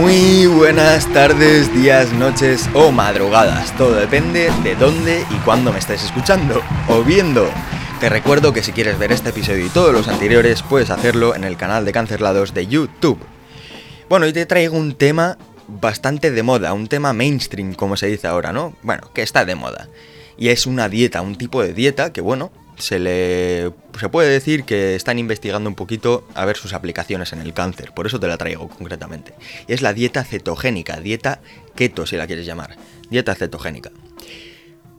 Muy buenas tardes, días, noches o madrugadas. Todo depende de dónde y cuándo me estés escuchando o viendo. Te recuerdo que si quieres ver este episodio y todos los anteriores, puedes hacerlo en el canal de Cancelados de YouTube. Bueno, hoy te traigo un tema bastante de moda, un tema mainstream, como se dice ahora, ¿no? Bueno, que está de moda. Y es una dieta, un tipo de dieta que, bueno, se le se puede decir que están investigando un poquito a ver sus aplicaciones en el cáncer, por eso te la traigo concretamente. Y es la dieta cetogénica, dieta keto si la quieres llamar, dieta cetogénica.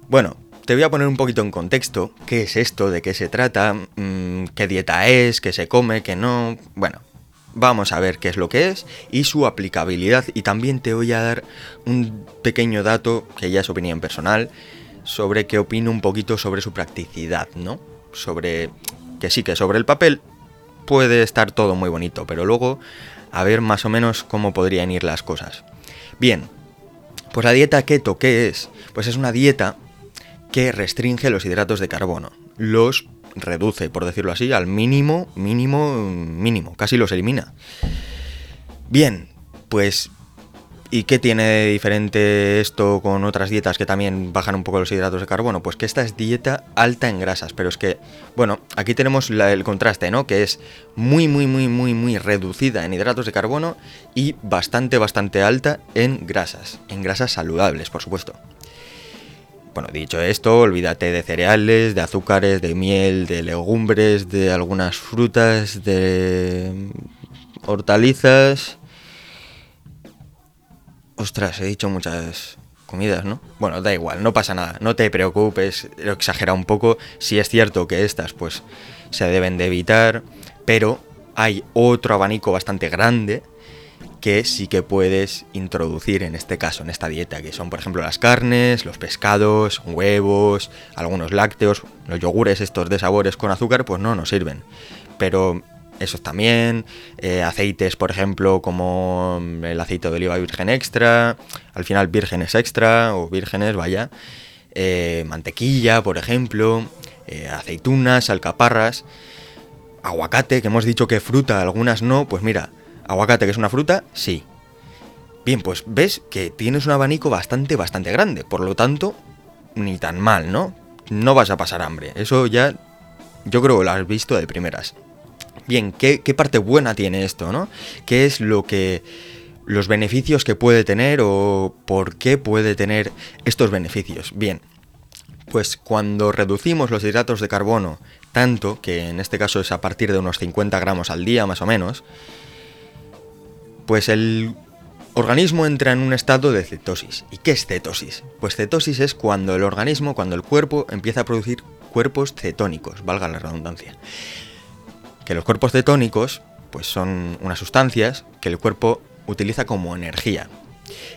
Bueno, te voy a poner un poquito en contexto, qué es esto, de qué se trata, mm, qué dieta es, qué se come, qué no, bueno, vamos a ver qué es lo que es y su aplicabilidad. Y también te voy a dar un pequeño dato que ya es opinión personal sobre qué opino un poquito sobre su practicidad, ¿no? Sobre que sí que sobre el papel puede estar todo muy bonito, pero luego a ver más o menos cómo podrían ir las cosas. Bien, pues la dieta keto, ¿qué es? Pues es una dieta que restringe los hidratos de carbono, los reduce, por decirlo así, al mínimo, mínimo, mínimo, casi los elimina. Bien, pues ¿Y qué tiene diferente esto con otras dietas que también bajan un poco los hidratos de carbono? Pues que esta es dieta alta en grasas, pero es que, bueno, aquí tenemos el contraste, ¿no? Que es muy, muy, muy, muy, muy reducida en hidratos de carbono y bastante, bastante alta en grasas, en grasas saludables, por supuesto. Bueno, dicho esto, olvídate de cereales, de azúcares, de miel, de legumbres, de algunas frutas, de hortalizas Ostras, he dicho muchas comidas, ¿no? Bueno, da igual, no pasa nada, no te preocupes, lo exagera un poco. Si es cierto que estas, pues, se deben de evitar, pero hay otro abanico bastante grande que sí que puedes introducir en este caso, en esta dieta, que son por ejemplo las carnes, los pescados, huevos, algunos lácteos, los yogures estos de sabores con azúcar, pues no nos sirven. Pero esos también, eh, aceites, por ejemplo, como el aceite de oliva virgen extra, al final vírgenes extra o vírgenes, vaya, eh, mantequilla, por ejemplo, eh, aceitunas, alcaparras, aguacate, que hemos dicho que fruta, algunas no, pues mira, aguacate que es una fruta, sí. Bien, pues ves que tienes un abanico bastante, bastante grande, por lo tanto, ni tan mal, ¿no? No vas a pasar hambre, eso ya yo creo que lo has visto de primeras. Bien, ¿qué, parte buena tiene esto, no? ¿Qué es lo que los beneficios que puede tener o por qué puede tener estos beneficios? Bien, pues cuando reducimos los hidratos de carbono tanto, que en este caso es a partir de unos 50 gramos al día más o menos, pues el organismo entra en un estado de cetosis. ¿Y qué es cetosis? Pues cetosis es cuando el organismo, cuando el cuerpo empieza a producir cuerpos cetónicos, valga la redundancia que los cuerpos cetónicos pues son unas sustancias que el cuerpo utiliza como energía.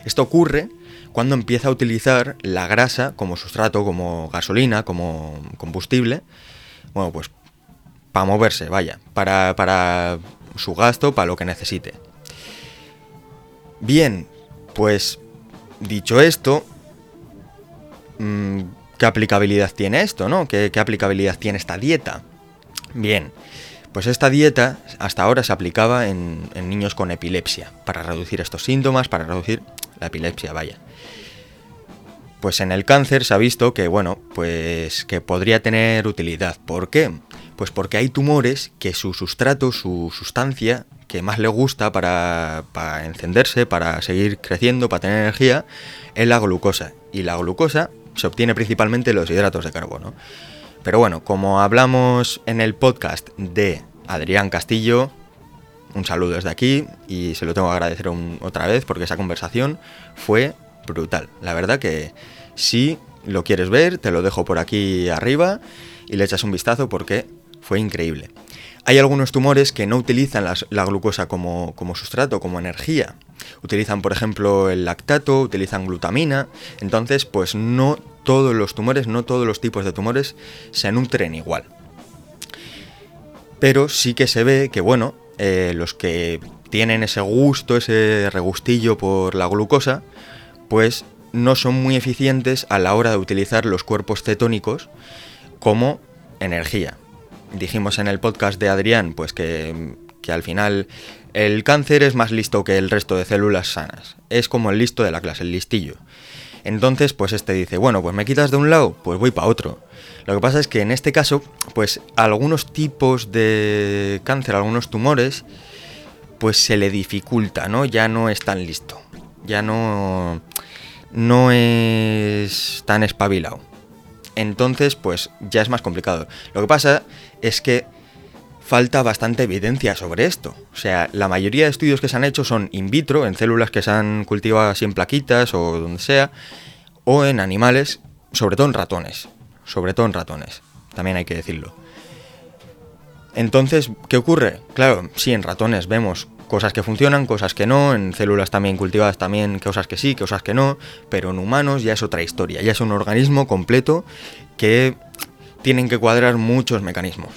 Esto ocurre cuando empieza a utilizar la grasa como sustrato, como gasolina, como combustible, bueno, pues para moverse, vaya, para, para su gasto, para lo que necesite. Bien, pues dicho esto, mm, ¿qué aplicabilidad tiene esto, no? ¿Qué, qué aplicabilidad tiene esta dieta? Bien, pues esta dieta hasta ahora se aplicaba en, niños con epilepsia, para reducir estos síntomas, para reducir la epilepsia, vaya. Pues en el cáncer se ha visto que, bueno, pues que podría tener utilidad. ¿Por qué? Pues porque hay tumores que su sustrato, su sustancia que más le gusta para, para encenderse, para seguir creciendo, para tener energía, es la glucosa. Y la glucosa se obtiene principalmente los hidratos de carbono. Pero bueno, como hablamos en el podcast de Adrián Castillo, un saludo desde aquí y se lo tengo que agradecer otra vez porque esa conversación fue brutal. La verdad que si lo quieres ver, te lo dejo por aquí arriba y le echas un vistazo porque fue increíble. Hay algunos tumores que no utilizan la glucosa como, como sustrato, como energía. Utilizan, por ejemplo, el lactato, utilizan glutamina. Entonces, pues no todos los tumores, no todos los tipos de tumores se nutren igual. Pero sí que se ve que, bueno, eh, los que tienen ese gusto, ese regustillo por la glucosa, pues no son muy eficientes a la hora de utilizar los cuerpos cetónicos como energía. Dijimos en el podcast de Adrián, pues que, que al final el cáncer es más listo que el resto de células sanas. Es como el listo de la clase, el listillo. Entonces, pues este dice, bueno, pues me quitas de un lado, pues voy para otro. Lo que pasa es que en este caso, pues algunos tipos de cáncer, algunos tumores, pues se le dificulta, ¿no? Ya no es tan listo. Ya no no es tan espabilado. Entonces, pues ya es más complicado. Lo que pasa es que falta bastante evidencia sobre esto. O sea, la mayoría de estudios que se han hecho son in vitro, en células que se han cultivado así en plaquitas o donde sea, o en animales, sobre todo en ratones. Sobre todo en ratones, también hay que decirlo. Entonces, ¿qué ocurre? Claro, sí, en ratones vemos cosas que funcionan, cosas que no, en células también cultivadas también cosas que sí, cosas que no, pero en humanos ya es otra historia, ya es un organismo completo que tienen que cuadrar muchos mecanismos.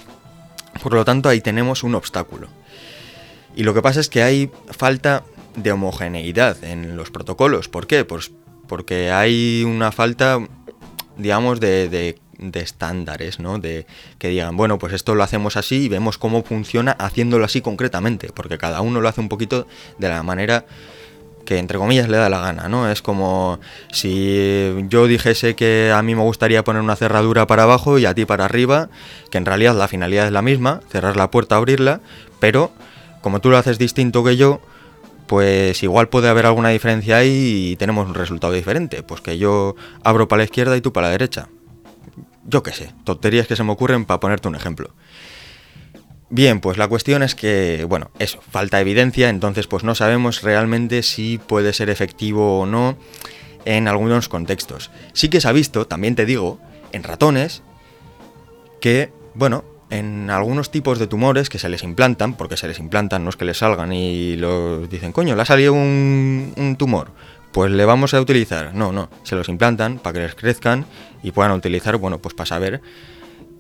Por lo tanto, ahí tenemos un obstáculo. Y lo que pasa es que hay falta de homogeneidad en los protocolos. ¿Por qué? Pues porque hay una falta, digamos, de, estándares, ¿no? De que digan, bueno, pues esto lo hacemos así y vemos cómo funciona haciéndolo así concretamente, porque cada uno lo hace un poquito de la manera que entre comillas le da la gana, ¿no? Es como si yo dijese que a mí me gustaría poner una cerradura para abajo y a ti para arriba, que en realidad la finalidad es la misma, cerrar la puerta, abrirla, pero como tú lo haces distinto que yo, pues igual puede haber alguna diferencia ahí y tenemos un resultado diferente, pues que yo abro para la izquierda y tú para la derecha. Yo qué sé, tonterías que se me ocurren para ponerte un ejemplo. Bien, pues la cuestión es que, bueno, eso, falta evidencia, entonces pues no sabemos realmente si puede ser efectivo o no en algunos contextos. Sí que se ha visto, también te digo, en ratones, que, bueno, en algunos tipos de tumores que se les implantan, porque se les implantan, no es que les salgan y los dicen, coño, le ha salido un, un tumor, pues le vamos a utilizar. No, no, se los implantan para que les crezcan y puedan utilizar, bueno, pues para saber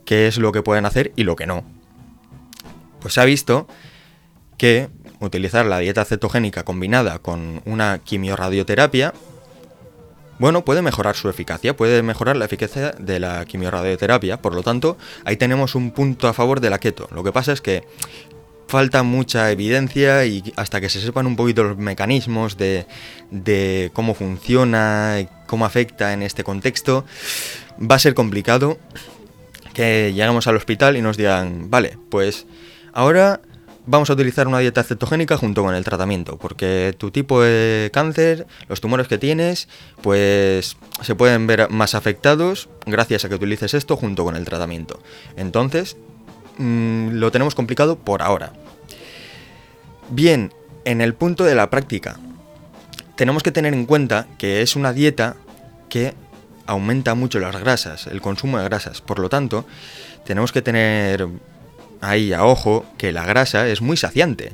qué es lo que pueden hacer y lo que no. Pues se ha visto que utilizar la dieta cetogénica combinada con una quimiorradioterapia, bueno, puede mejorar su eficacia, puede mejorar la eficacia de la quimiorradioterapia. Por lo tanto, ahí tenemos un punto a favor de la keto. Lo que pasa es que falta mucha evidencia y hasta que se sepan un poquito los mecanismos de, cómo funciona, cómo afecta en este contexto, va a ser complicado que lleguemos al hospital y nos digan, vale, pues Ahora vamos a utilizar una dieta cetogénica junto con el tratamiento, porque tu tipo de cáncer, los tumores que tienes, pues se pueden ver más afectados gracias a que utilices esto junto con el tratamiento. Entonces, mm, lo tenemos complicado por ahora. Bien, en el punto de la práctica, tenemos que tener en cuenta que es una dieta que aumenta mucho las grasas, el consumo de grasas. Por lo tanto, tenemos que tener ahí a ojo que la grasa es muy saciante.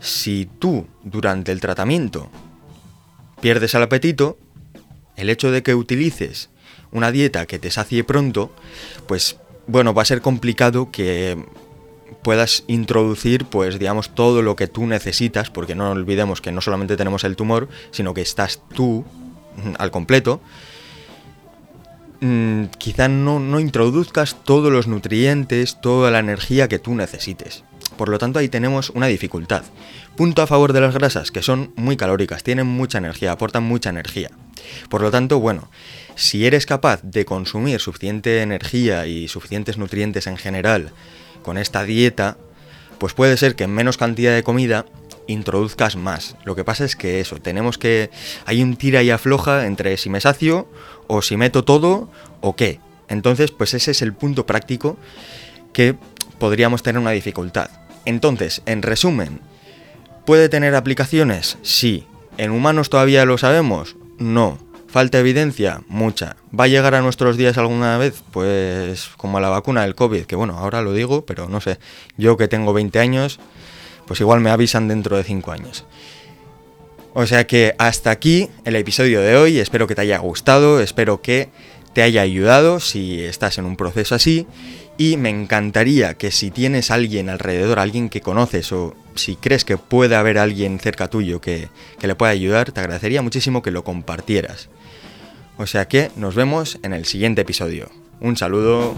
Si tú durante el tratamiento pierdes el apetito, el hecho de que utilices una dieta que te sacie pronto, pues bueno, va a ser complicado que puedas introducir, pues digamos, todo lo que tú necesitas, porque no olvidemos que no solamente tenemos el tumor, sino que estás tú mm, al completo, Mm, quizá no, no introduzcas todos los nutrientes, toda la energía que tú necesites. Por lo tanto, ahí tenemos una dificultad. Punto a favor de las grasas, que son muy calóricas, tienen mucha energía, aportan mucha energía. Por lo tanto, bueno, si eres capaz de consumir suficiente energía y suficientes nutrientes en general con esta dieta, pues puede ser que en menos cantidad de comida introduzcas más. Lo que pasa es que eso, tenemos que... Hay un tira y afloja entre si me sacio o si meto todo o qué. Entonces, pues ese es el punto práctico que podríamos tener una dificultad. Entonces, en resumen, ¿puede tener aplicaciones? Sí. ¿En humanos todavía lo sabemos? No. ¿Falta evidencia? Mucha. ¿Va a llegar a nuestros días alguna vez? Pues como a la vacuna del COVID, que bueno, ahora lo digo, pero no sé. Yo que tengo 20 años, pues igual me avisan dentro de 5 años. O sea que hasta aquí el episodio de hoy, espero que te haya gustado, espero que te haya ayudado si estás en un proceso así y me encantaría que si tienes alguien alrededor, alguien que conoces o si crees que puede haber alguien cerca tuyo que, que le pueda ayudar, te agradecería muchísimo que lo compartieras. O sea que nos vemos en el siguiente episodio. Un saludo.